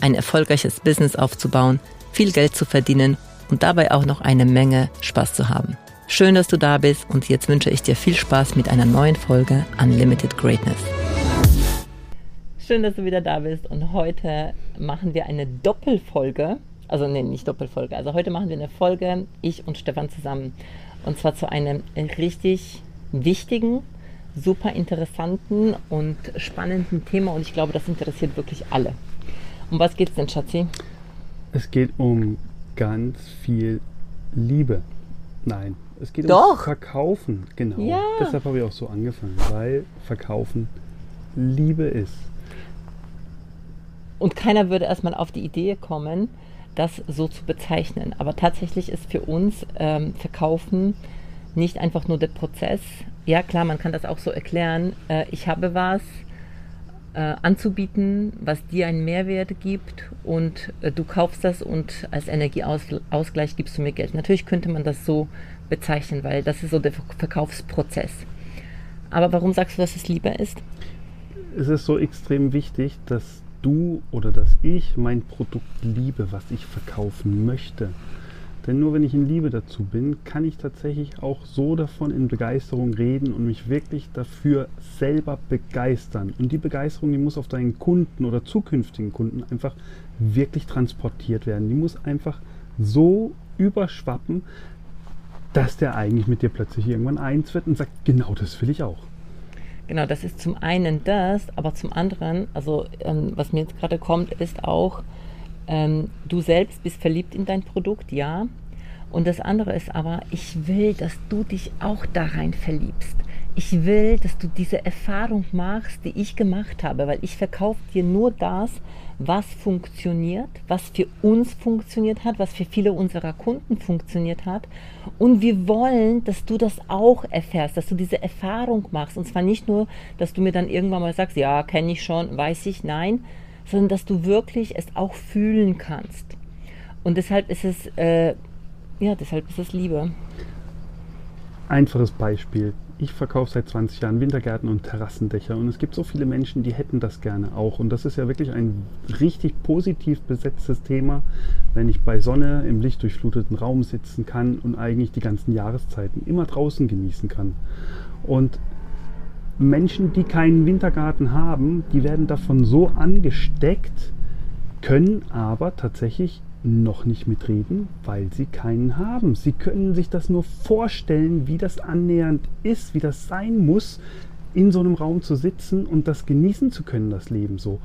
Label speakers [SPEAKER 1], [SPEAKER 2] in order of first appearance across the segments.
[SPEAKER 1] ein erfolgreiches Business aufzubauen, viel Geld zu verdienen und dabei auch noch eine Menge Spaß zu haben. Schön, dass du da bist und jetzt wünsche ich dir viel Spaß mit einer neuen Folge Unlimited Greatness. Schön, dass du wieder da bist und heute machen wir eine Doppelfolge. Also nee, nicht Doppelfolge. Also heute machen wir eine Folge, ich und Stefan zusammen. Und zwar zu einem richtig wichtigen, super interessanten und spannenden Thema und ich glaube, das interessiert wirklich alle. Um was geht es denn, Schatzi?
[SPEAKER 2] Es geht um ganz viel Liebe. Nein, es geht
[SPEAKER 1] Doch.
[SPEAKER 2] um Verkaufen. Genau.
[SPEAKER 1] Ja.
[SPEAKER 2] Deshalb habe ich auch so angefangen, weil Verkaufen Liebe ist.
[SPEAKER 1] Und keiner würde erstmal auf die Idee kommen, das so zu bezeichnen. Aber tatsächlich ist für uns ähm, Verkaufen nicht einfach nur der Prozess. Ja, klar, man kann das auch so erklären. Äh, ich habe was äh, anzubieten, was dir einen Mehrwert gibt und äh, du kaufst das und als Energieausgleich gibst du mir Geld. Natürlich könnte man das so bezeichnen, weil das ist so der Verkaufsprozess. Aber warum sagst du, dass es Liebe ist?
[SPEAKER 2] Es ist so extrem wichtig, dass du oder dass ich mein Produkt liebe, was ich verkaufen möchte. Denn nur wenn ich in Liebe dazu bin, kann ich tatsächlich auch so davon in Begeisterung reden und mich wirklich dafür selber begeistern. Und die Begeisterung, die muss auf deinen Kunden oder zukünftigen Kunden einfach wirklich transportiert werden. Die muss einfach so überschwappen, dass der eigentlich mit dir plötzlich irgendwann eins wird und sagt, genau das will ich auch.
[SPEAKER 1] Genau, das ist zum einen das, aber zum anderen, also ähm, was mir jetzt gerade kommt, ist auch, ähm, du selbst bist verliebt in dein Produkt, ja. Und das andere ist aber, ich will, dass du dich auch da rein verliebst. Ich will, dass du diese Erfahrung machst, die ich gemacht habe, weil ich verkaufe dir nur das, was funktioniert, was für uns funktioniert hat, was für viele unserer Kunden funktioniert hat. Und wir wollen, dass du das auch erfährst, dass du diese Erfahrung machst. Und zwar nicht nur, dass du mir dann irgendwann mal sagst, ja, kenne ich schon, weiß ich, nein, sondern dass du wirklich es auch fühlen kannst. Und deshalb ist es, äh, ja, deshalb ist es Liebe.
[SPEAKER 2] Einfaches Beispiel. Ich verkaufe seit 20 Jahren Wintergärten und Terrassendächer und es gibt so viele Menschen, die hätten das gerne auch. Und das ist ja wirklich ein richtig positiv besetztes Thema, wenn ich bei Sonne im lichtdurchfluteten Raum sitzen kann und eigentlich die ganzen Jahreszeiten immer draußen genießen kann. Und Menschen, die keinen Wintergarten haben, die werden davon so angesteckt, können aber tatsächlich noch nicht mitreden, weil sie keinen haben. Sie können sich das nur vorstellen, wie das annähernd ist, wie das sein muss, in so einem Raum zu sitzen und das genießen zu können, das Leben so.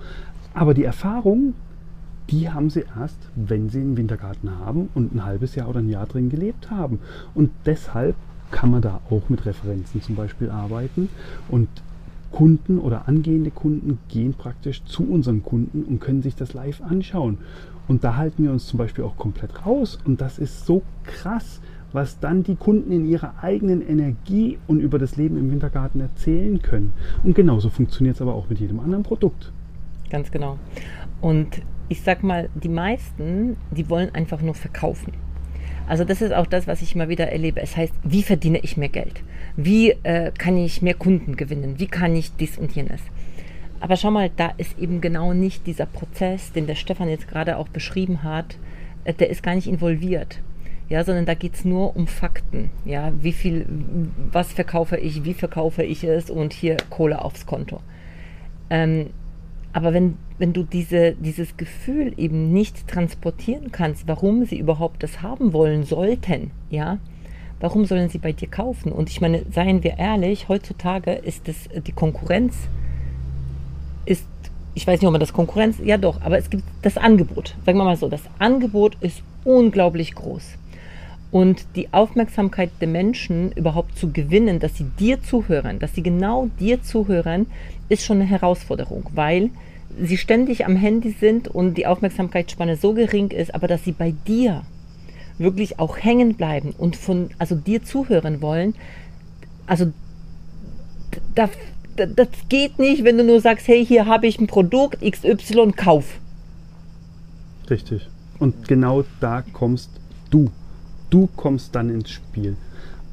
[SPEAKER 2] Aber die Erfahrung, die haben sie erst, wenn sie einen Wintergarten haben und ein halbes Jahr oder ein Jahr drin gelebt haben. Und deshalb kann man da auch mit Referenzen zum Beispiel arbeiten und Kunden oder angehende Kunden gehen praktisch zu unseren Kunden und können sich das live anschauen. Und da halten wir uns zum Beispiel auch komplett raus. Und das ist so krass, was dann die Kunden in ihrer eigenen Energie und über das Leben im Wintergarten erzählen können. Und genauso funktioniert es aber auch mit jedem anderen Produkt.
[SPEAKER 1] Ganz genau. Und ich sag mal, die meisten, die wollen einfach nur verkaufen. Also das ist auch das, was ich immer wieder erlebe. Es heißt, wie verdiene ich mehr Geld? Wie äh, kann ich mehr Kunden gewinnen? Wie kann ich dies und jenes? Aber schau mal, da ist eben genau nicht dieser Prozess, den der Stefan jetzt gerade auch beschrieben hat, äh, der ist gar nicht involviert. Ja, sondern da geht es nur um Fakten. Ja, wie viel, was verkaufe ich, wie verkaufe ich es und hier Kohle aufs Konto. Ähm, aber wenn, wenn du diese, dieses Gefühl eben nicht transportieren kannst, warum sie überhaupt das haben wollen sollten, ja, warum sollen sie bei dir kaufen? Und ich meine, seien wir ehrlich, heutzutage ist es die Konkurrenz, ich weiß nicht, ob man das Konkurrenz, ja doch, aber es gibt das Angebot. Sagen wir mal so, das Angebot ist unglaublich groß. Und die Aufmerksamkeit der Menschen überhaupt zu gewinnen, dass sie dir zuhören, dass sie genau dir zuhören, ist schon eine Herausforderung, weil sie ständig am Handy sind und die Aufmerksamkeitsspanne so gering ist, aber dass sie bei dir wirklich auch hängen bleiben und von also dir zuhören wollen, also da, das geht nicht, wenn du nur sagst, hey, hier habe ich ein Produkt XY, kauf.
[SPEAKER 2] Richtig. Und genau da kommst du. Du kommst dann ins Spiel.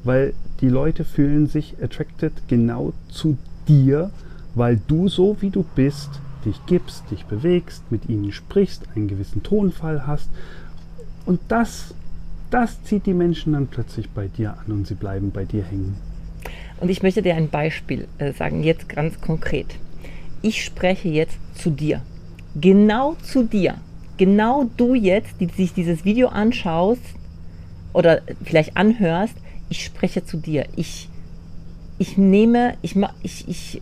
[SPEAKER 2] Weil die Leute fühlen sich attracted genau zu dir, weil du so wie du bist, dich gibst, dich bewegst, mit ihnen sprichst, einen gewissen Tonfall hast. Und das, das zieht die Menschen dann plötzlich bei dir an und sie bleiben bei dir hängen.
[SPEAKER 1] Und ich möchte dir ein Beispiel äh, sagen, jetzt ganz konkret. Ich spreche jetzt zu dir. Genau zu dir. Genau du jetzt, die sich dieses Video anschaust oder vielleicht anhörst, ich spreche zu dir. Ich, ich nehme, ich, ich, ich,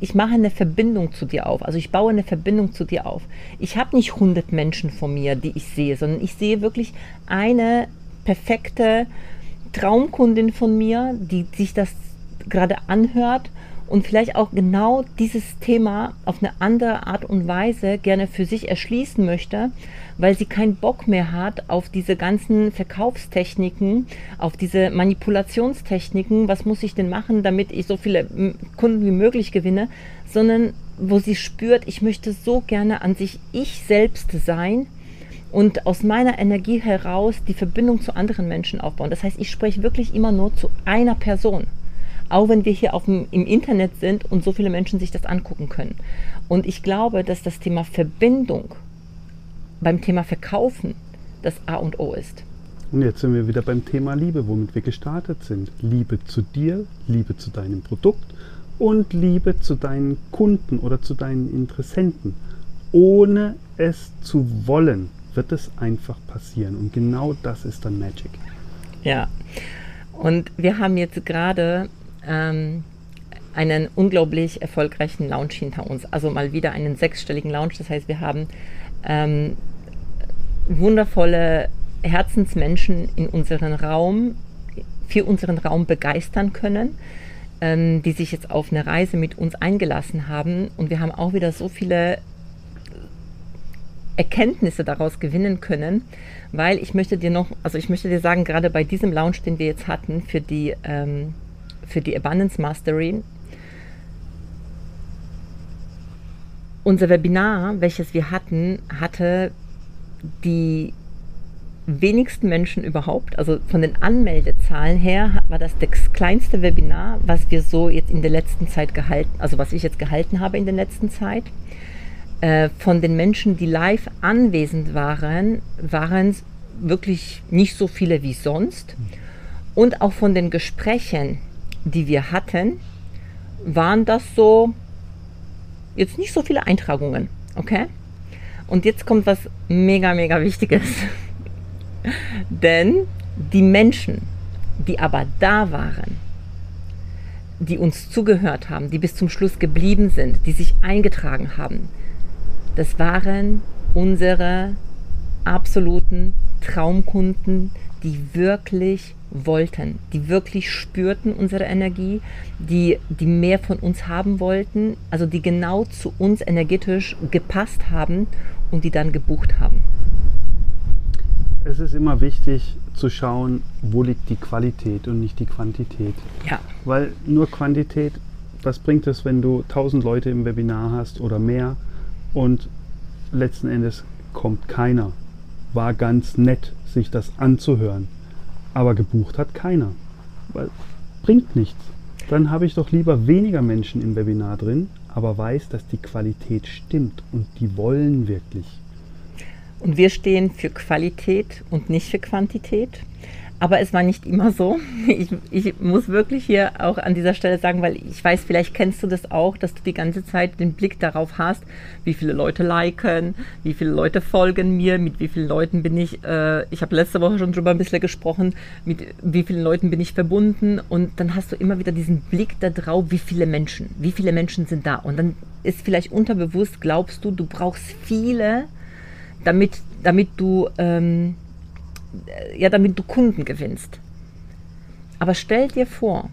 [SPEAKER 1] ich mache eine Verbindung zu dir auf. Also ich baue eine Verbindung zu dir auf. Ich habe nicht 100 Menschen vor mir, die ich sehe, sondern ich sehe wirklich eine perfekte Traumkundin von mir, die sich das gerade anhört und vielleicht auch genau dieses Thema auf eine andere Art und Weise gerne für sich erschließen möchte, weil sie keinen Bock mehr hat auf diese ganzen Verkaufstechniken, auf diese Manipulationstechniken, was muss ich denn machen, damit ich so viele Kunden wie möglich gewinne, sondern wo sie spürt, ich möchte so gerne an sich ich selbst sein und aus meiner Energie heraus die Verbindung zu anderen Menschen aufbauen. Das heißt, ich spreche wirklich immer nur zu einer Person auch wenn wir hier auf dem, im Internet sind und so viele Menschen sich das angucken können. Und ich glaube, dass das Thema Verbindung beim Thema Verkaufen das A und O ist.
[SPEAKER 2] Und jetzt sind wir wieder beim Thema Liebe, womit wir gestartet sind. Liebe zu dir, Liebe zu deinem Produkt und Liebe zu deinen Kunden oder zu deinen Interessenten. Ohne es zu wollen, wird es einfach passieren. Und genau das ist dann Magic.
[SPEAKER 1] Ja. Und wir haben jetzt gerade ähm, einen unglaublich erfolgreichen Launch hinter uns. Also mal wieder einen sechsstelligen Launch. Das heißt, wir haben ähm, wundervolle Herzensmenschen in unseren Raum, für unseren Raum begeistern können, ähm, die sich jetzt auf eine Reise mit uns eingelassen haben. Und wir haben auch wieder so viele Erkenntnisse daraus gewinnen können, weil ich möchte dir noch, also ich möchte dir sagen, gerade bei diesem Launch, den wir jetzt hatten für die ähm, für die Abundance Mastery. Unser Webinar, welches wir hatten, hatte die wenigsten Menschen überhaupt. Also von den Anmeldezahlen her war das das kleinste Webinar, was wir so jetzt in der letzten Zeit gehalten, also was ich jetzt gehalten habe in der letzten Zeit. Äh, von den Menschen, die live anwesend waren, waren es wirklich nicht so viele wie sonst. Und auch von den Gesprächen, die wir hatten, waren das so jetzt nicht so viele Eintragungen. Okay? Und jetzt kommt was mega, mega Wichtiges. Denn die Menschen, die aber da waren, die uns zugehört haben, die bis zum Schluss geblieben sind, die sich eingetragen haben, das waren unsere absoluten Traumkunden, die wirklich wollten, die wirklich spürten unsere Energie, die, die mehr von uns haben wollten, also die genau zu uns energetisch gepasst haben und die dann gebucht haben.
[SPEAKER 2] Es ist immer wichtig zu schauen, wo liegt die Qualität und nicht die Quantität.
[SPEAKER 1] Ja.
[SPEAKER 2] Weil nur Quantität, was bringt es, wenn du 1000 Leute im Webinar hast oder mehr und letzten Endes kommt keiner. War ganz nett, sich das anzuhören aber gebucht hat keiner. Weil bringt nichts. Dann habe ich doch lieber weniger Menschen im Webinar drin, aber weiß, dass die Qualität stimmt und die wollen wirklich.
[SPEAKER 1] Und wir stehen für Qualität und nicht für Quantität. Aber es war nicht immer so. Ich, ich, muss wirklich hier auch an dieser Stelle sagen, weil ich weiß, vielleicht kennst du das auch, dass du die ganze Zeit den Blick darauf hast, wie viele Leute liken, wie viele Leute folgen mir, mit wie vielen Leuten bin ich, äh, ich habe letzte Woche schon drüber ein bisschen gesprochen, mit wie vielen Leuten bin ich verbunden und dann hast du immer wieder diesen Blick darauf, wie viele Menschen, wie viele Menschen sind da und dann ist vielleicht unterbewusst, glaubst du, du brauchst viele, damit, damit du... Ähm, äh, ja, damit du Kunden gewinnst. Aber stell dir vor,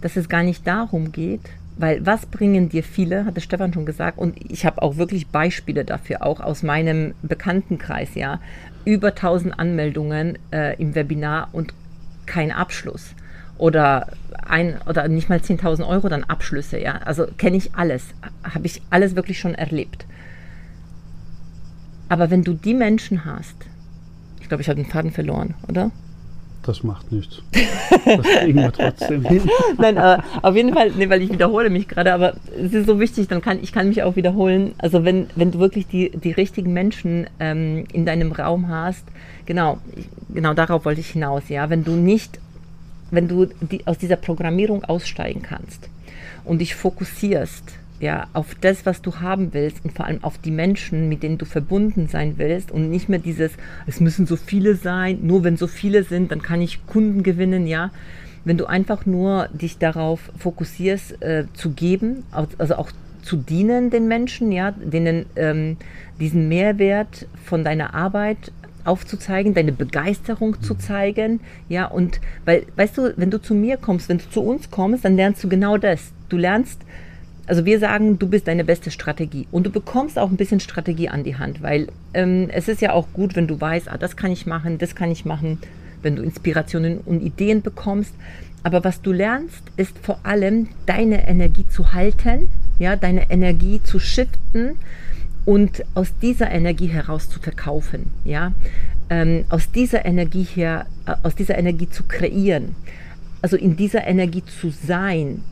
[SPEAKER 1] dass es gar nicht darum geht, Weil was bringen dir viele, hatte Stefan schon gesagt, und ich habe auch wirklich Beispiele dafür, auch aus meinem Bekanntenkreis, ja, über 1000 Anmeldungen äh, im Webinar und kein Abschluss. Oder ein oder nicht mal 10.000 Euro dann Abschlüsse, ja. Also kenne ich alles, habe ich alles wirklich schon erlebt. Aber wenn du die Menschen hast, ich glaube, ich habe den Faden verloren, oder?
[SPEAKER 2] Das macht nichts. Das kriegen wir trotzdem hin.
[SPEAKER 1] Nein, aber auf jeden Fall, nee, weil ich wiederhole mich gerade, aber es ist so wichtig, dann kann ich kann mich auch wiederholen. Also wenn, wenn du wirklich die, die richtigen Menschen ähm, in deinem Raum hast, genau, genau darauf wollte ich hinaus, ja. Wenn du nicht, wenn du die, aus dieser Programmierung aussteigen kannst und dich fokussierst ja, auf das, was du haben willst und vor allem auf die Menschen, mit denen du verbunden sein willst und nicht mehr dieses, es müssen so viele sein, nur wenn so viele sind, dann kann ich Kunden gewinnen, ja. Wenn du einfach nur dich darauf fokussierst, äh, zu geben, also auch zu dienen den Menschen, ja, denen ähm, diesen Mehrwert von deiner Arbeit aufzuzeigen, deine Begeisterung zu zeigen, ja, und weil, weißt du, wenn du zu mir kommst, wenn du zu uns kommst, dann lernst du genau das. Du lernst also wir sagen, du bist deine beste Strategie. Und du bekommst auch ein bisschen Strategie an die Hand, weil ähm, es ist ja auch gut, wenn du weißt, ah, das kann ich machen, das kann ich machen, wenn du Inspirationen und Ideen bekommst. Aber was du lernst, ist vor allem deine Energie zu halten, ja, deine Energie zu shiften und aus dieser Energie heraus zu verkaufen, ja, ähm, aus dieser Energie her, äh, aus dieser Energie zu kreieren, also in dieser Energie zu sein,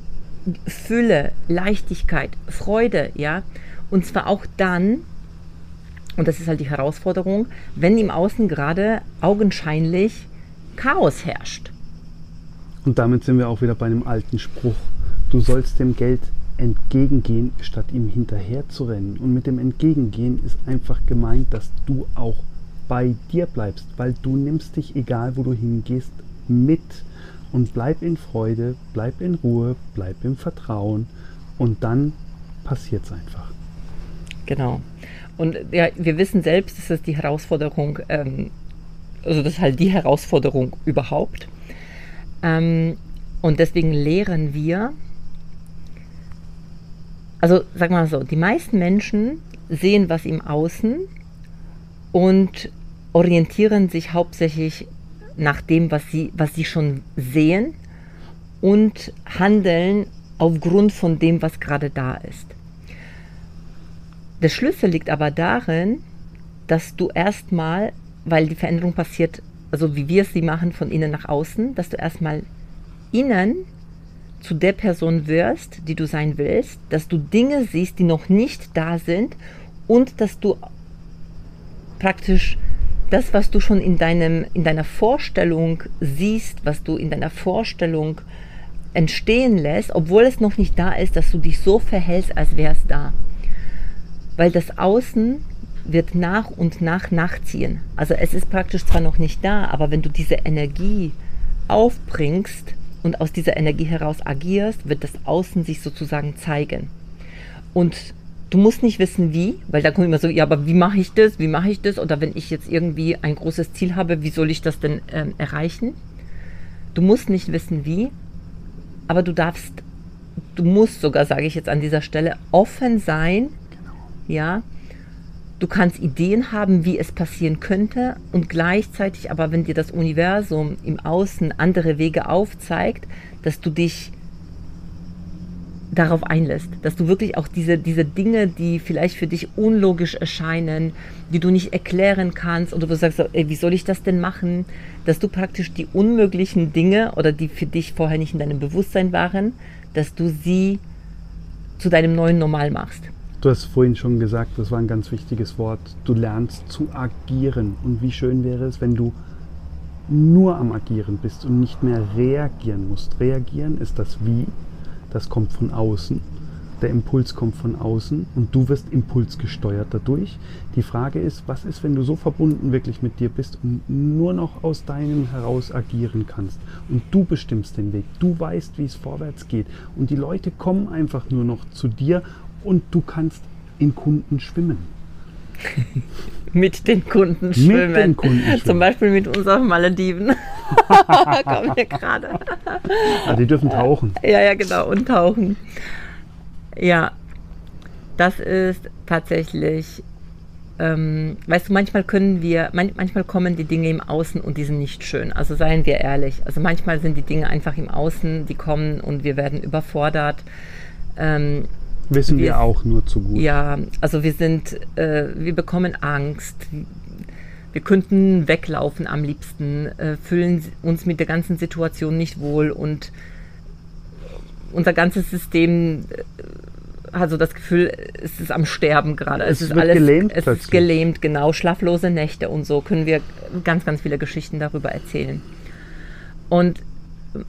[SPEAKER 1] Fülle, Leichtigkeit, Freude, ja. Und zwar auch dann, und das ist halt die Herausforderung, wenn im Außen gerade augenscheinlich Chaos herrscht.
[SPEAKER 2] Und damit sind wir auch wieder bei einem alten Spruch. Du sollst dem Geld entgegengehen, statt ihm hinterher zu rennen. Und mit dem Entgegengehen ist einfach gemeint, dass du auch bei dir bleibst, weil du nimmst dich, egal wo du hingehst, mit und bleib in Freude, bleib in Ruhe, bleib im Vertrauen und dann passiert es einfach.
[SPEAKER 1] Genau. Und ja, wir wissen selbst, dass das die Herausforderung, ähm, also das ist halt die Herausforderung überhaupt. Ähm, und deswegen lehren wir, also sag mal so, die meisten Menschen sehen was im Außen und orientieren sich hauptsächlich nach dem, was sie, was sie schon sehen und handeln aufgrund von dem, was gerade da ist. Der Schlüssel liegt aber darin, dass du erstmal, weil die Veränderung passiert, also wie wir sie machen, von innen nach außen, dass du erstmal innen zu der Person wirst, die du sein willst, dass du Dinge siehst, die noch nicht da sind und dass du praktisch das, was du schon in, deinem, in deiner Vorstellung siehst, was du in deiner Vorstellung entstehen lässt, obwohl es noch nicht da ist, dass du dich so verhältst, als wäre es da. Weil das Außen wird nach und nach nachziehen. Also es ist praktisch zwar noch nicht da, aber wenn du diese Energie aufbringst und aus dieser Energie heraus agierst, wird das Außen sich sozusagen zeigen. Und Du musst nicht wissen, wie, weil da kommt immer so, ja, aber wie mache ich das? Wie mache ich das? Oder wenn ich jetzt irgendwie ein großes Ziel habe, wie soll ich das denn ähm, erreichen? Du musst nicht wissen, wie, aber du darfst, du musst sogar, sage ich jetzt an dieser Stelle, offen sein, ja. Du kannst Ideen haben, wie es passieren könnte und gleichzeitig aber, wenn dir das Universum im Außen andere Wege aufzeigt, dass du dich darauf einlässt, dass du wirklich auch diese, diese Dinge, die vielleicht für dich unlogisch erscheinen, die du nicht erklären kannst oder du sagst, ey, wie soll ich das denn machen, dass du praktisch die unmöglichen Dinge oder die für dich vorher nicht in deinem Bewusstsein waren, dass du sie zu deinem neuen Normal machst.
[SPEAKER 2] Du hast vorhin schon gesagt, das war ein ganz wichtiges Wort, du lernst zu agieren. Und wie schön wäre es, wenn du nur am Agieren bist und nicht mehr reagieren musst. Reagieren ist das Wie, das kommt von außen. Der Impuls kommt von außen und du wirst impulsgesteuert dadurch. Die Frage ist, was ist, wenn du so verbunden wirklich mit dir bist und nur noch aus deinem heraus agieren kannst und du bestimmst den Weg, du weißt, wie es vorwärts geht und die Leute kommen einfach nur noch zu dir und du kannst in Kunden schwimmen.
[SPEAKER 1] Mit den Kunden schwimmen. Mit den Kunden schwimmen. Zum Beispiel mit unseren Malediven. Kommen wir
[SPEAKER 2] gerade. Ah, die dürfen tauchen.
[SPEAKER 1] Ja, ja, genau. Und tauchen. Ja, das ist tatsächlich, ähm, weißt du, manchmal können wir, man, manchmal kommen die Dinge im Außen und die sind nicht schön. Also seien wir ehrlich. Also manchmal sind die Dinge einfach im Außen, die kommen und wir werden überfordert. Ähm,
[SPEAKER 2] Wissen wir, wir, auch nur zu gut.
[SPEAKER 1] Ja, also wir sind, äh, wir bekommen Angst. Wir könnten weglaufen am liebsten, äh, fühlen uns mit der ganzen Situation nicht wohl und unser ganzes System äh, hat so das Gefühl, es ist am Sterben gerade. Es, es ist alles gelähmt es ist gelähmt, genau, schlaflose Nächte und so können wir ganz, ganz viele Geschichten darüber erzählen. Und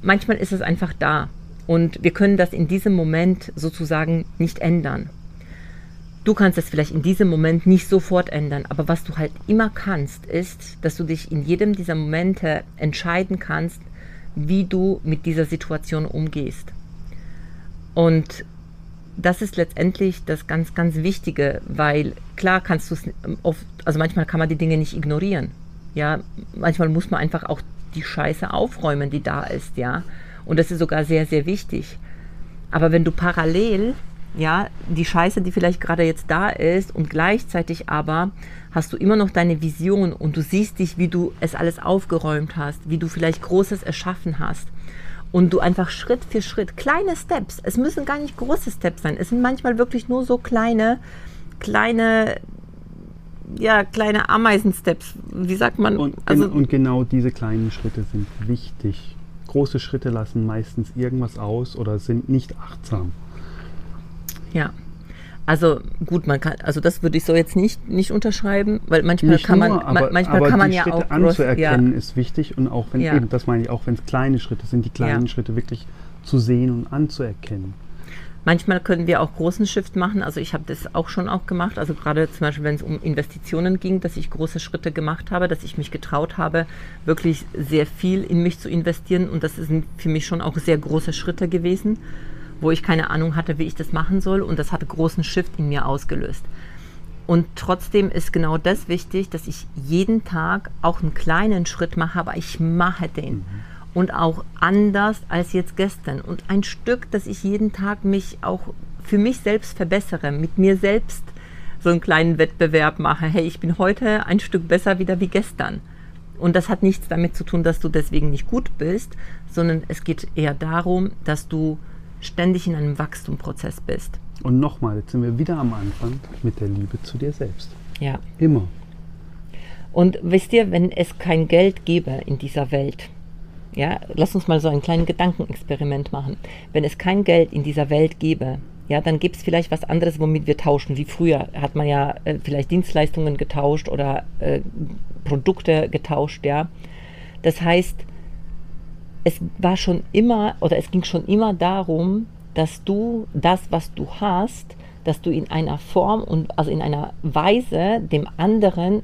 [SPEAKER 1] manchmal ist es einfach da und wir können das in diesem Moment sozusagen nicht ändern. Du kannst es vielleicht in diesem Moment nicht sofort ändern, aber was du halt immer kannst, ist, dass du dich in jedem dieser Momente entscheiden kannst, wie du mit dieser Situation umgehst. Und das ist letztendlich das ganz, ganz Wichtige, weil klar kannst du es oft, also manchmal kann man die Dinge nicht ignorieren. Ja, manchmal muss man einfach auch die Scheiße aufräumen, die da ist, ja. Und das ist sogar sehr, sehr wichtig. Aber wenn du parallel, ja, die Scheiße, die vielleicht gerade jetzt da ist und gleichzeitig aber hast du immer noch deine Vision und du siehst dich, wie du es alles aufgeräumt hast, wie du vielleicht Großes erschaffen hast und du einfach Schritt für Schritt, kleine Steps, es müssen gar nicht große Steps sein, es sind manchmal wirklich nur so kleine, kleine, ja, kleine Ameisensteps, wie sagt man?
[SPEAKER 2] Und, also, und genau diese kleinen Schritte sind wichtig. Große Schritte lassen meistens irgendwas aus oder sind nicht achtsam.
[SPEAKER 1] Ja. Also gut, man kann, also das würde ich so jetzt nicht, nicht unterschreiben, weil manchmal nicht kann man, nur,
[SPEAKER 2] aber,
[SPEAKER 1] manchmal
[SPEAKER 2] aber
[SPEAKER 1] kann man ja
[SPEAKER 2] Schritte
[SPEAKER 1] auch
[SPEAKER 2] anzuerkennen ja. ist wichtig und auch wenn ja. eben, das meine ich, auch wenn es kleine Schritte sind, die kleinen ja. Schritte wirklich zu sehen und anzuerkennen.
[SPEAKER 1] Manchmal können wir auch großen Shift machen. Also ich habe das auch schon auch gemacht. Also gerade zum Beispiel, wenn es um Investitionen ging, dass ich große Schritte gemacht habe, dass ich mich getraut habe, wirklich sehr viel in mich zu investieren. Und das sind für mich schon auch sehr große Schritte gewesen wo ich keine Ahnung hatte, wie ich das machen soll. Und das hatte großen Shift in mir ausgelöst. Und trotzdem ist genau das wichtig, dass ich jeden Tag auch einen kleinen Schritt mache, aber ich mache den. Mhm. Und auch anders als jetzt gestern. Und ein Stück, dass ich jeden Tag mich auch für mich selbst verbessere, mit mir selbst so einen kleinen Wettbewerb mache. Hey, ich bin heute ein Stück besser wieder wie gestern. Und das hat nichts damit zu tun, dass du deswegen nicht gut bist, sondern es geht eher darum, dass du ständig in einem Wachstumprozess bist.
[SPEAKER 2] Und nochmal, jetzt sind wir wieder am Anfang mit der Liebe zu dir selbst.
[SPEAKER 1] Ja.
[SPEAKER 2] Immer.
[SPEAKER 1] Und wisst ihr, wenn es kein Geld gäbe in dieser Welt, ja, lass uns mal so ein kleines Gedankenexperiment machen. Wenn es kein Geld in dieser Welt gäbe, ja, dann gibt es vielleicht was anderes, womit wir tauschen. Wie früher hat man ja äh, vielleicht Dienstleistungen getauscht oder äh, Produkte getauscht, ja. Das heißt, es war schon immer oder es ging schon immer darum, dass du das, was du hast, dass du in einer Form und also in einer Weise dem anderen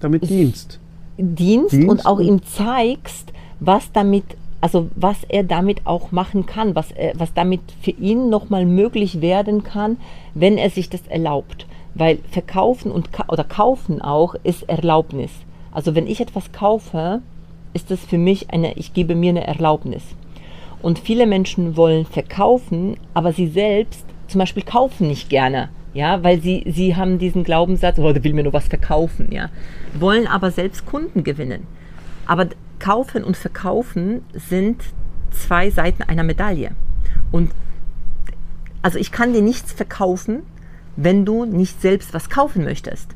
[SPEAKER 2] damit dienst.
[SPEAKER 1] Dienst, dienst und auch ihm zeigst, was damit, also was er damit auch machen kann, was, er, was damit für ihn nochmal möglich werden kann, wenn er sich das erlaubt. Weil verkaufen und oder kaufen auch ist Erlaubnis. Also wenn ich etwas kaufe, ist das für mich eine, ich gebe mir eine Erlaubnis. Und viele Menschen wollen verkaufen, aber sie selbst zum Beispiel kaufen nicht gerne. Ja, weil sie, sie haben diesen Glaubenssatz, oh, der will mir nur was verkaufen, ja. Wollen aber selbst Kunden gewinnen. Aber kaufen und verkaufen sind zwei Seiten einer Medaille. Und also ich kann dir nichts verkaufen, wenn du nicht selbst was kaufen möchtest.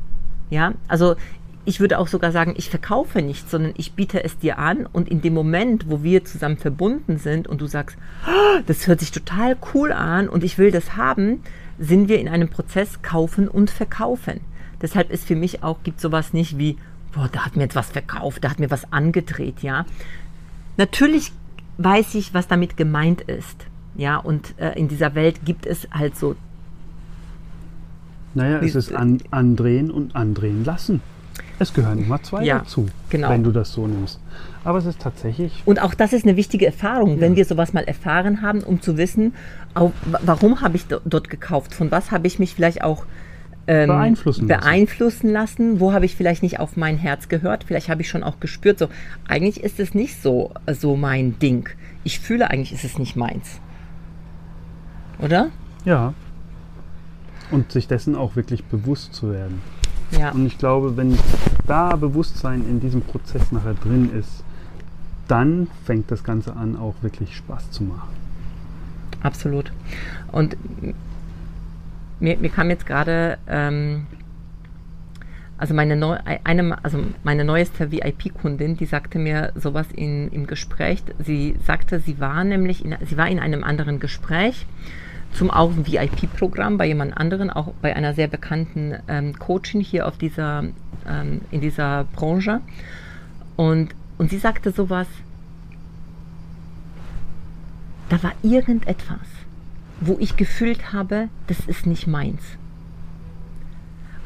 [SPEAKER 1] Ja, also ich würde auch sogar sagen, ich verkaufe nichts, sondern ich biete es dir an und in dem Moment, wo wir zusammen verbunden sind und du sagst, oh, das hört sich total cool an und ich will das haben, sind wir in einem Prozess kaufen und verkaufen. Deshalb ist für mich auch, gibt sowas nicht wie, boah, da hat mir jetzt was verkauft, da hat mir was angedreht, ja. Natürlich weiß ich, was damit gemeint ist, ja, und äh, in dieser Welt gibt es halt so.
[SPEAKER 2] Naja, es ist an, andrehen und andrehen lassen. Es gehören immer zwei ja, dazu, genau. wenn du das so nimmst. Aber es ist tatsächlich.
[SPEAKER 1] Und auch das ist eine wichtige Erfahrung, ja. wenn wir sowas mal erfahren haben, um zu wissen, auch, warum habe ich dort gekauft, von was habe ich mich vielleicht auch ähm, beeinflussen, beeinflussen lassen. lassen. Wo habe ich vielleicht nicht auf mein Herz gehört? Vielleicht habe ich schon auch gespürt, so eigentlich ist es nicht so, so mein Ding. Ich fühle eigentlich, ist es nicht meins. oder?
[SPEAKER 2] Ja. Und sich dessen auch wirklich bewusst zu werden.
[SPEAKER 1] Ja.
[SPEAKER 2] Und ich glaube, wenn da Bewusstsein in diesem Prozess nachher drin ist, dann fängt das Ganze an, auch wirklich Spaß zu machen.
[SPEAKER 1] Absolut. Und mir, mir kam jetzt gerade, ähm, also meine, neu, eine, also meine neueste VIP-Kundin, die sagte mir sowas in, im Gespräch. Sie sagte, sie war nämlich in, sie war in einem anderen Gespräch zum auch VIP-Programm bei jemand anderen, auch bei einer sehr bekannten ähm, Coachin hier auf dieser, ähm, in dieser Branche. Und, und sie sagte sowas, da war irgendetwas, wo ich gefühlt habe, das ist nicht meins.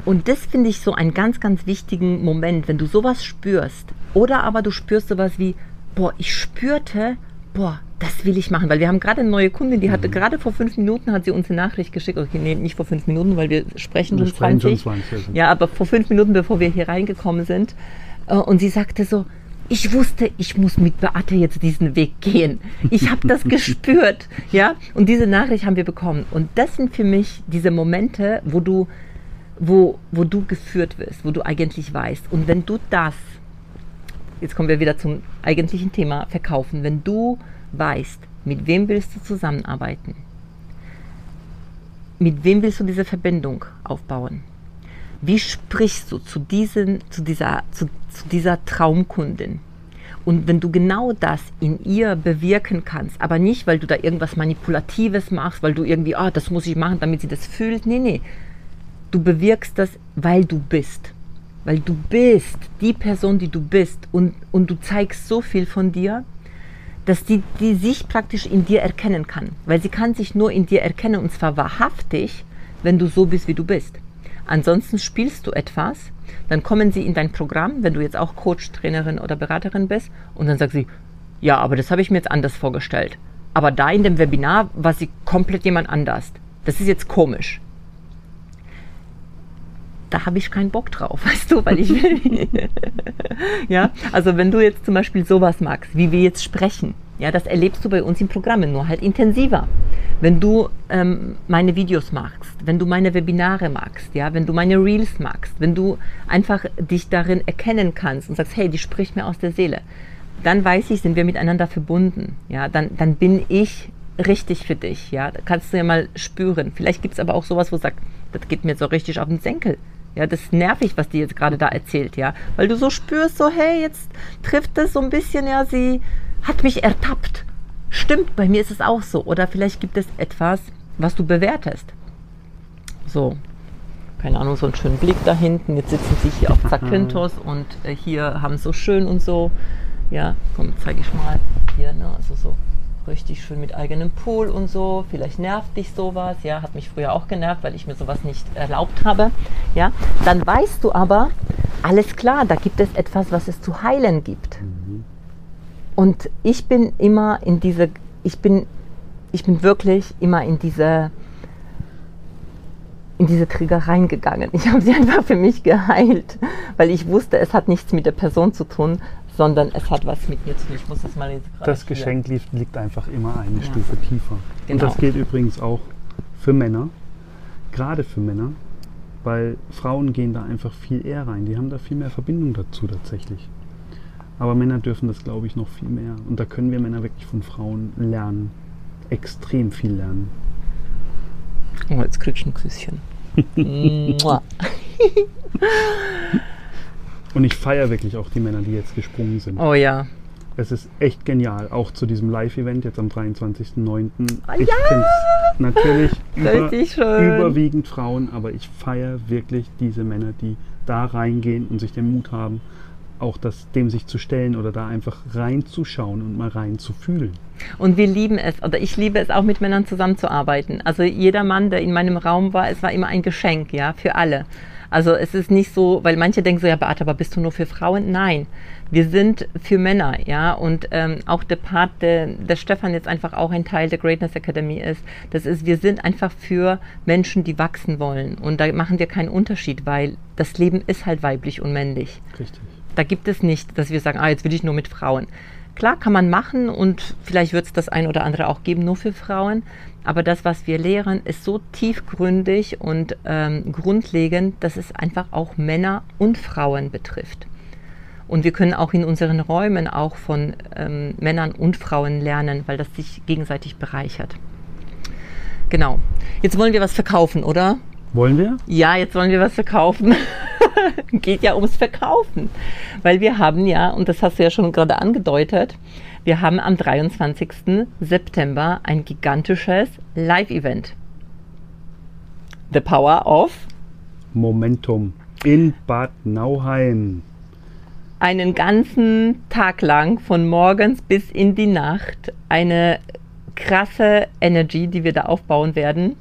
[SPEAKER 1] Und das finde ich so einen ganz, ganz wichtigen Moment, wenn du sowas spürst. Oder aber du spürst sowas wie, boah, ich spürte, boah, das will ich machen. Weil wir haben gerade eine neue Kundin, die hatte mhm. gerade vor fünf Minuten, hat sie uns eine Nachricht geschickt. Okay, nee, nicht vor fünf Minuten, weil wir sprechen wir schon sprechen 20. Schon 20 also. Ja, aber vor fünf Minuten, bevor wir hier reingekommen sind. Äh, und sie sagte so, ich wusste, ich muss mit Beate jetzt diesen Weg gehen. Ich habe das gespürt, ja. Und diese Nachricht haben wir bekommen. Und das sind für mich diese Momente, wo du, wo, wo du geführt wirst, wo du eigentlich weißt. Und wenn du das, jetzt kommen wir wieder zum eigentlichen Thema Verkaufen, wenn du weißt, mit wem willst du zusammenarbeiten, mit wem willst du diese Verbindung aufbauen, wie sprichst du zu, diesen, zu, dieser, zu, zu dieser Traumkundin? Und wenn du genau das in ihr bewirken kannst, aber nicht, weil du da irgendwas Manipulatives machst, weil du irgendwie, ah, oh, das muss ich machen, damit sie das fühlt. Nee, nee. Du bewirkst das, weil du bist. Weil du bist die Person, die du bist. Und, und du zeigst so viel von dir, dass die, die sich praktisch in dir erkennen kann. Weil sie kann sich nur in dir erkennen und zwar wahrhaftig, wenn du so bist, wie du bist. Ansonsten spielst du etwas, dann kommen sie in dein Programm, wenn du jetzt auch Coach, Trainerin oder Beraterin bist, und dann sagt sie, ja, aber das habe ich mir jetzt anders vorgestellt. Aber da in dem Webinar war sie komplett jemand anders. Das ist jetzt komisch. Da habe ich keinen Bock drauf, weißt du, weil ich will. ja, also wenn du jetzt zum Beispiel sowas magst, wie wir jetzt sprechen, ja, das erlebst du bei uns im Programm, nur halt intensiver. Wenn du ähm, meine Videos magst, wenn du meine Webinare magst, ja, wenn du meine Reels magst, wenn du einfach dich darin erkennen kannst und sagst, hey, die spricht mir aus der Seele, dann weiß ich, sind wir miteinander verbunden. Ja, dann, dann bin ich richtig für dich. Ja, da kannst du ja mal spüren. Vielleicht gibt es aber auch sowas, wo du sagst, das geht mir so richtig auf den Senkel. Ja, das ist nervig, was die jetzt gerade da erzählt, ja. Weil du so spürst, so, hey, jetzt trifft das so ein bisschen, ja, sie hat mich ertappt. Stimmt, bei mir ist es auch so. Oder vielleicht gibt es etwas, was du bewertest. So, keine Ahnung, so einen schönen Blick da hinten. Jetzt sitzen sie hier auf Zakynthos und äh, hier haben so schön und so. Ja, komm, zeige ich mal. Hier, ne, also so richtig schön mit eigenem Pool und so. Vielleicht nervt dich sowas, ja, hat mich früher auch genervt, weil ich mir sowas nicht erlaubt habe. Ja, dann weißt du aber, alles klar, da gibt es etwas, was es zu heilen gibt. Mhm. Und ich bin immer in diese, ich bin, ich bin wirklich immer in diese, in diese Trigger reingegangen. Ich habe sie einfach für mich geheilt, weil ich wusste, es hat nichts mit der Person zu tun, sondern es hat was mit mir zu tun. Ich muss das mal jetzt
[SPEAKER 2] Das Geschenk liegt, liegt, einfach immer eine ja. Stufe tiefer. Genau. Und das gilt übrigens auch für Männer, gerade für Männer, weil Frauen gehen da einfach viel eher rein. Die haben da viel mehr Verbindung dazu tatsächlich. Aber Männer dürfen das, glaube ich, noch viel mehr. Und da können wir Männer wirklich von Frauen lernen. Extrem viel lernen.
[SPEAKER 1] Oh, jetzt kriegst du ein Küsschen.
[SPEAKER 2] Und ich feiere wirklich auch die Männer, die jetzt gesprungen sind.
[SPEAKER 1] Oh ja.
[SPEAKER 2] Es ist echt genial. Auch zu diesem Live-Event jetzt am 23.09.
[SPEAKER 1] Oh, ich ja!
[SPEAKER 2] natürlich über, überwiegend Frauen, aber ich feiere wirklich diese Männer, die da reingehen und sich den Mut haben, auch das, dem sich zu stellen oder da einfach reinzuschauen und mal reinzufühlen.
[SPEAKER 1] Und wir lieben es, oder ich liebe es auch mit Männern zusammenzuarbeiten. Also jeder Mann, der in meinem Raum war, es war immer ein Geschenk, ja, für alle. Also es ist nicht so, weil manche denken so, ja, Beate, aber bist du nur für Frauen? Nein, wir sind für Männer, ja. Und ähm, auch der Part, der, der Stefan jetzt einfach auch ein Teil der Greatness Academy ist, das ist, wir sind einfach für Menschen, die wachsen wollen. Und da machen wir keinen Unterschied, weil das Leben ist halt weiblich und männlich.
[SPEAKER 2] Richtig.
[SPEAKER 1] Da gibt es nicht, dass wir sagen, ah, jetzt will ich nur mit Frauen. Klar, kann man machen und vielleicht wird es das ein oder andere auch geben, nur für Frauen. Aber das, was wir lehren, ist so tiefgründig und ähm, grundlegend, dass es einfach auch Männer und Frauen betrifft. Und wir können auch in unseren Räumen auch von ähm, Männern und Frauen lernen, weil das sich gegenseitig bereichert. Genau. Jetzt wollen wir was verkaufen, oder?
[SPEAKER 2] Wollen wir?
[SPEAKER 1] Ja, jetzt wollen wir was verkaufen. Geht ja ums Verkaufen. Weil wir haben ja, und das hast du ja schon gerade angedeutet, wir haben am 23. September ein gigantisches Live-Event. The Power of
[SPEAKER 2] Momentum in Bad Nauheim.
[SPEAKER 1] Einen ganzen Tag lang, von morgens bis in die Nacht, eine krasse Energy, die wir da aufbauen werden,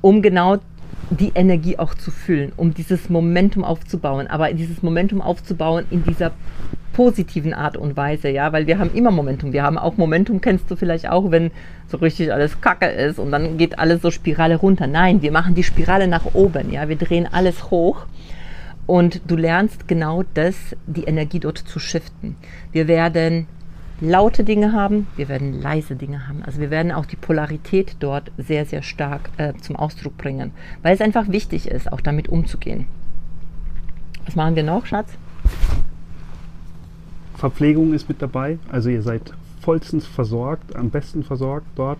[SPEAKER 1] um genau die Energie auch zu füllen, um dieses Momentum aufzubauen. Aber dieses Momentum aufzubauen in dieser positiven Art und Weise, ja, weil wir haben immer Momentum. Wir haben auch Momentum, kennst du vielleicht auch, wenn so richtig alles Kacke ist und dann geht alles so Spirale runter. Nein, wir machen die Spirale nach oben, ja, wir drehen alles hoch und du lernst genau das, die Energie dort zu shiften. Wir werden laute Dinge haben, wir werden leise Dinge haben. Also wir werden auch die Polarität dort sehr, sehr stark äh, zum Ausdruck bringen, weil es einfach wichtig ist, auch damit umzugehen. Was machen wir noch, Schatz?
[SPEAKER 2] Verpflegung ist mit dabei, also ihr seid vollstens versorgt, am besten versorgt dort.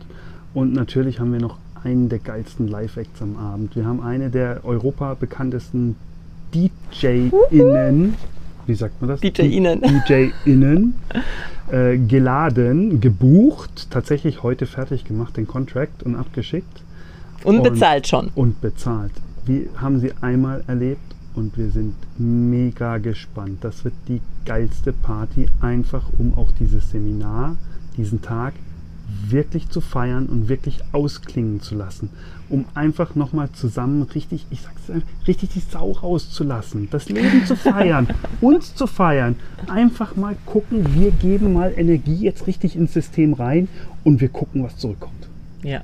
[SPEAKER 2] Und natürlich haben wir noch einen der geilsten Live-Acts am Abend. Wir haben eine der Europa bekanntesten DJ-Innen, wie sagt man das?
[SPEAKER 1] DJ-Innen.
[SPEAKER 2] DJ-Innen äh, geladen, gebucht, tatsächlich heute fertig gemacht, den Contract und abgeschickt.
[SPEAKER 1] Und bezahlt schon.
[SPEAKER 2] Und bezahlt. Wir haben sie einmal erlebt und wir sind mega gespannt. Das wird die geilste Party, einfach um auch dieses Seminar, diesen Tag wirklich zu feiern und wirklich ausklingen zu lassen, um einfach nochmal zusammen richtig, ich sag's einfach, richtig die Sau rauszulassen, das Leben zu feiern, uns zu feiern, einfach mal gucken, wir geben mal Energie jetzt richtig ins System rein und wir gucken, was zurückkommt.
[SPEAKER 1] Ja,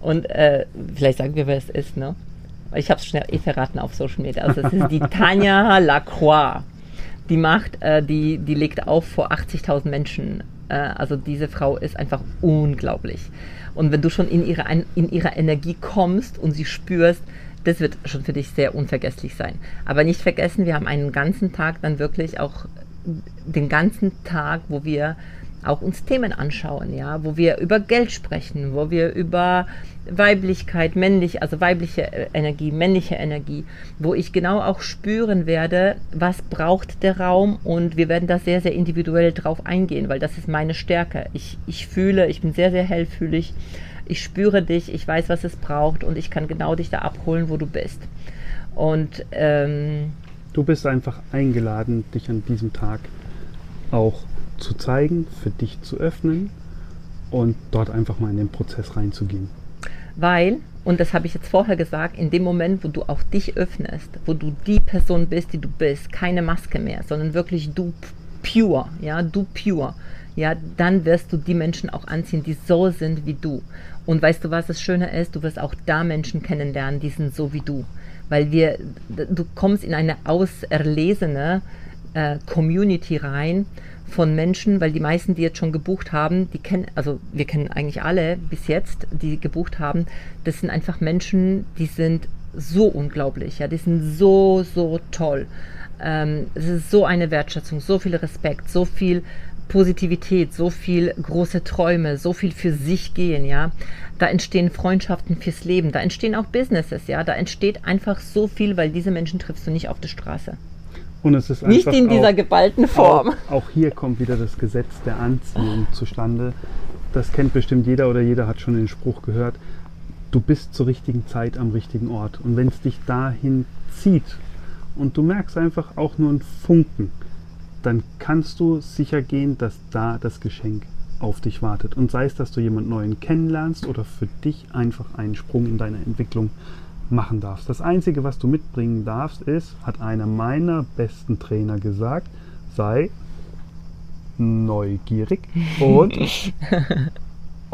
[SPEAKER 1] und äh, vielleicht sagen wir, wer es ist, ne? Ich habe es schnell eh verraten auf Social Media. Also es ist die Tanja Lacroix. Die macht, äh, die, die legt auf vor 80.000 Menschen also diese Frau ist einfach unglaublich. Und wenn du schon in ihre, in ihrer Energie kommst und sie spürst, das wird schon für dich sehr unvergesslich sein. Aber nicht vergessen, wir haben einen ganzen Tag dann wirklich auch den ganzen Tag, wo wir auch uns Themen anschauen, ja, wo wir über Geld sprechen, wo wir über Weiblichkeit, männlich, also weibliche äh, Energie, männliche Energie, wo ich genau auch spüren werde, was braucht der Raum und wir werden da sehr, sehr individuell drauf eingehen, weil das ist meine Stärke. Ich, ich fühle, ich bin sehr, sehr hellfühlig, ich spüre dich, ich weiß, was es braucht und ich kann genau dich da abholen, wo du bist. Und ähm,
[SPEAKER 2] du bist einfach eingeladen, dich an diesem Tag auch zu zeigen, für dich zu öffnen und dort einfach mal in den Prozess reinzugehen.
[SPEAKER 1] Weil, und das habe ich jetzt vorher gesagt, in dem Moment, wo du auch dich öffnest, wo du die Person bist, die du bist, keine Maske mehr, sondern wirklich du pure, ja, du pure, ja, dann wirst du die Menschen auch anziehen, die so sind wie du. Und weißt du, was das Schöne ist? Du wirst auch da Menschen kennenlernen, die sind so wie du. Weil wir, du kommst in eine auserlesene äh, Community rein von Menschen, weil die meisten, die jetzt schon gebucht haben, die kennen, also wir kennen eigentlich alle bis jetzt, die gebucht haben, das sind einfach Menschen, die sind so unglaublich, ja, die sind so, so toll. Ähm, es ist so eine Wertschätzung, so viel Respekt, so viel Positivität, so viel große Träume, so viel für sich gehen, ja. Da entstehen Freundschaften fürs Leben, da entstehen auch Businesses, ja. Da entsteht einfach so viel, weil diese Menschen triffst du nicht auf der Straße.
[SPEAKER 2] Und es ist
[SPEAKER 1] Nicht in dieser
[SPEAKER 2] auch,
[SPEAKER 1] geballten Form.
[SPEAKER 2] Auch, auch, hier kommt wieder das Gesetz der Anziehung zustande. Das kennt bestimmt jeder oder jeder hat schon den Spruch gehört. Du bist zur richtigen Zeit am richtigen Ort. Und wenn es dich dahin zieht und du merkst einfach auch nur einen Funken, dann kannst du sicher gehen, dass da das Geschenk auf dich wartet. Und sei es, dass du jemanden neuen kennenlernst oder für dich einfach einen Sprung in deiner Entwicklung machen darfst. Das Einzige, was du mitbringen darfst, ist, hat einer meiner besten Trainer gesagt, sei neugierig und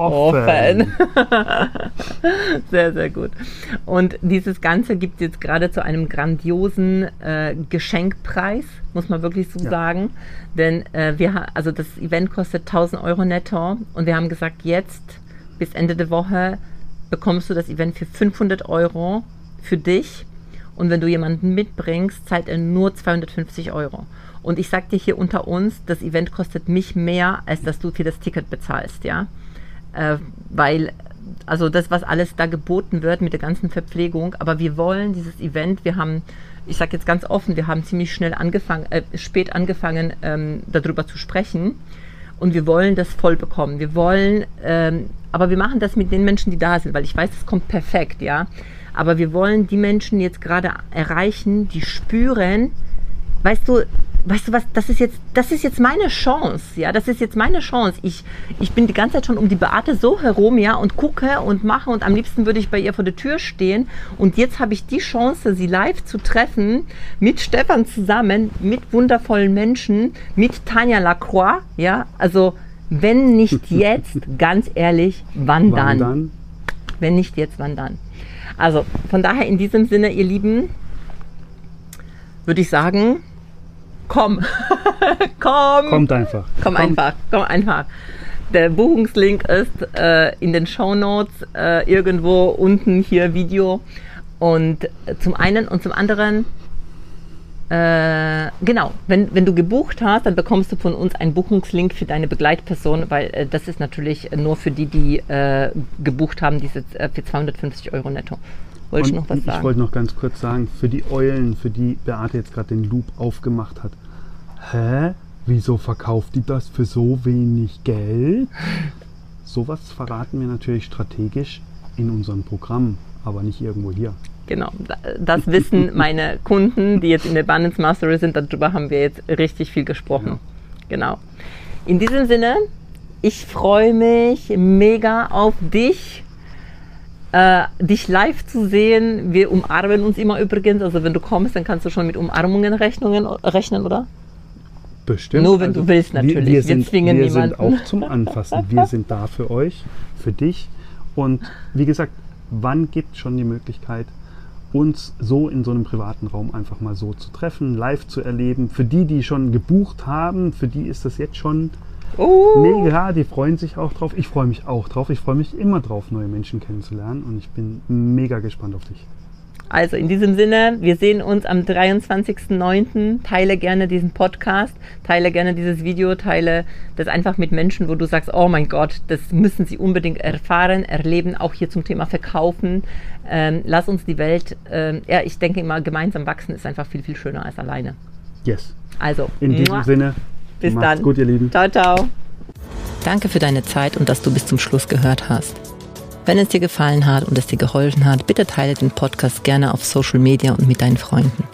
[SPEAKER 2] offen.
[SPEAKER 1] sehr, sehr gut. Und dieses Ganze gibt es jetzt gerade zu einem grandiosen äh, Geschenkpreis, muss man wirklich so ja. sagen. Denn äh, wir, also das Event kostet 1000 Euro netto und wir haben gesagt, jetzt bis Ende der Woche bekommst du das Event für 500 Euro für dich. Und wenn du jemanden mitbringst, zahlt er nur 250 Euro. Und ich sage dir hier unter uns, das Event kostet mich mehr, als dass du für das Ticket bezahlst, ja. Äh, weil, also das, was alles da geboten wird mit der ganzen Verpflegung, aber wir wollen dieses Event, wir haben, ich sage jetzt ganz offen, wir haben ziemlich schnell angefangen, äh, spät angefangen, ähm, darüber zu sprechen. Und wir wollen das voll bekommen. Wir wollen, ähm, aber wir machen das mit den Menschen, die da sind, weil ich weiß, es kommt perfekt, ja. Aber wir wollen die Menschen jetzt gerade erreichen, die spüren, weißt du, weißt du was, das ist jetzt, das ist jetzt meine Chance, ja, das ist jetzt meine Chance. Ich, ich bin die ganze Zeit schon um die Beate so herum, ja, und gucke und mache und am liebsten würde ich bei ihr vor der Tür stehen und jetzt habe ich die Chance, sie live zu treffen, mit Stefan zusammen, mit wundervollen Menschen, mit Tanja Lacroix, ja, also wenn nicht jetzt, ganz ehrlich, wann, wann dann? dann? Wenn nicht jetzt, wann dann? Also von daher in diesem Sinne, ihr Lieben, würde ich sagen, komm. komm.
[SPEAKER 2] Kommt einfach.
[SPEAKER 1] Komm, komm, einfach. Komm einfach. Der Buchungslink ist äh, in den Show Notes äh, irgendwo unten hier Video. Und zum einen und zum anderen, äh, genau, wenn, wenn du gebucht hast, dann bekommst du von uns einen Buchungslink für deine Begleitperson, weil äh, das ist natürlich nur für die, die äh, gebucht haben, diese äh, für 250 Euro netto.
[SPEAKER 2] Wolltest du noch was sagen? Ich wollte noch ganz kurz sagen, für die Eulen, für die Beate jetzt gerade den Loop aufgemacht hat. Hä? Wieso verkauft die das für so wenig Geld? Sowas verraten wir natürlich strategisch in unserem Programm, aber nicht irgendwo hier.
[SPEAKER 1] Genau, das wissen meine Kunden, die jetzt in der Abundance Mastery sind. Darüber haben wir jetzt richtig viel gesprochen. Genau. genau. In diesem Sinne, ich freue mich mega auf dich äh, dich live zu sehen. Wir umarmen uns immer übrigens. Also wenn du kommst, dann kannst du schon mit Umarmungen rechnen, rechnen oder?
[SPEAKER 2] Bestimmt.
[SPEAKER 1] Nur wenn also du willst natürlich. Wir,
[SPEAKER 2] wir, sind, wir niemanden. sind auch zum Anfassen. Wir sind da für euch, für dich. Und wie gesagt, wann gibt es schon die Möglichkeit, uns so in so einem privaten Raum einfach mal so zu treffen, live zu erleben? Für die, die schon gebucht haben, für die ist das jetzt schon Oh. Mega, die freuen sich auch drauf. Ich freue mich auch drauf. Ich freue mich immer drauf, neue Menschen kennenzulernen und ich bin mega gespannt auf dich.
[SPEAKER 1] Also in diesem Sinne, wir sehen uns am 23.09. Teile gerne diesen Podcast, teile gerne dieses Video, teile das einfach mit Menschen, wo du sagst, oh mein Gott, das müssen sie unbedingt erfahren, erleben, auch hier zum Thema Verkaufen. Ähm, lass uns die Welt, ähm, ja, ich denke immer, gemeinsam wachsen ist einfach viel, viel schöner als alleine.
[SPEAKER 2] Yes.
[SPEAKER 1] Also,
[SPEAKER 2] in diesem muah. Sinne,
[SPEAKER 1] bis Macht's dann.
[SPEAKER 2] gut, ihr Lieben.
[SPEAKER 1] Ciao, ciao. Danke für deine Zeit und dass du bis zum Schluss gehört hast. Wenn es dir gefallen hat und es dir geholfen hat, bitte teile den Podcast gerne auf Social Media und mit deinen Freunden.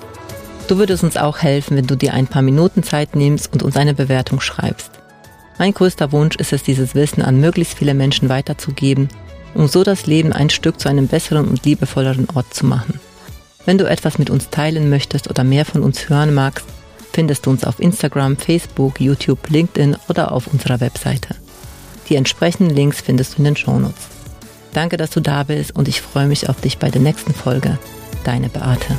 [SPEAKER 1] Du würdest uns auch helfen, wenn du dir ein paar Minuten Zeit nimmst und uns eine Bewertung schreibst. Mein größter Wunsch ist es, dieses Wissen an möglichst viele Menschen weiterzugeben, um so das Leben ein Stück zu einem besseren und liebevolleren Ort zu machen. Wenn du etwas mit uns teilen möchtest oder mehr von uns hören magst, findest du uns auf Instagram, Facebook, YouTube, LinkedIn oder auf unserer Webseite. Die entsprechenden Links findest du in den Shownotes. Danke, dass du da bist und ich freue mich auf dich bei der nächsten Folge. Deine Beate.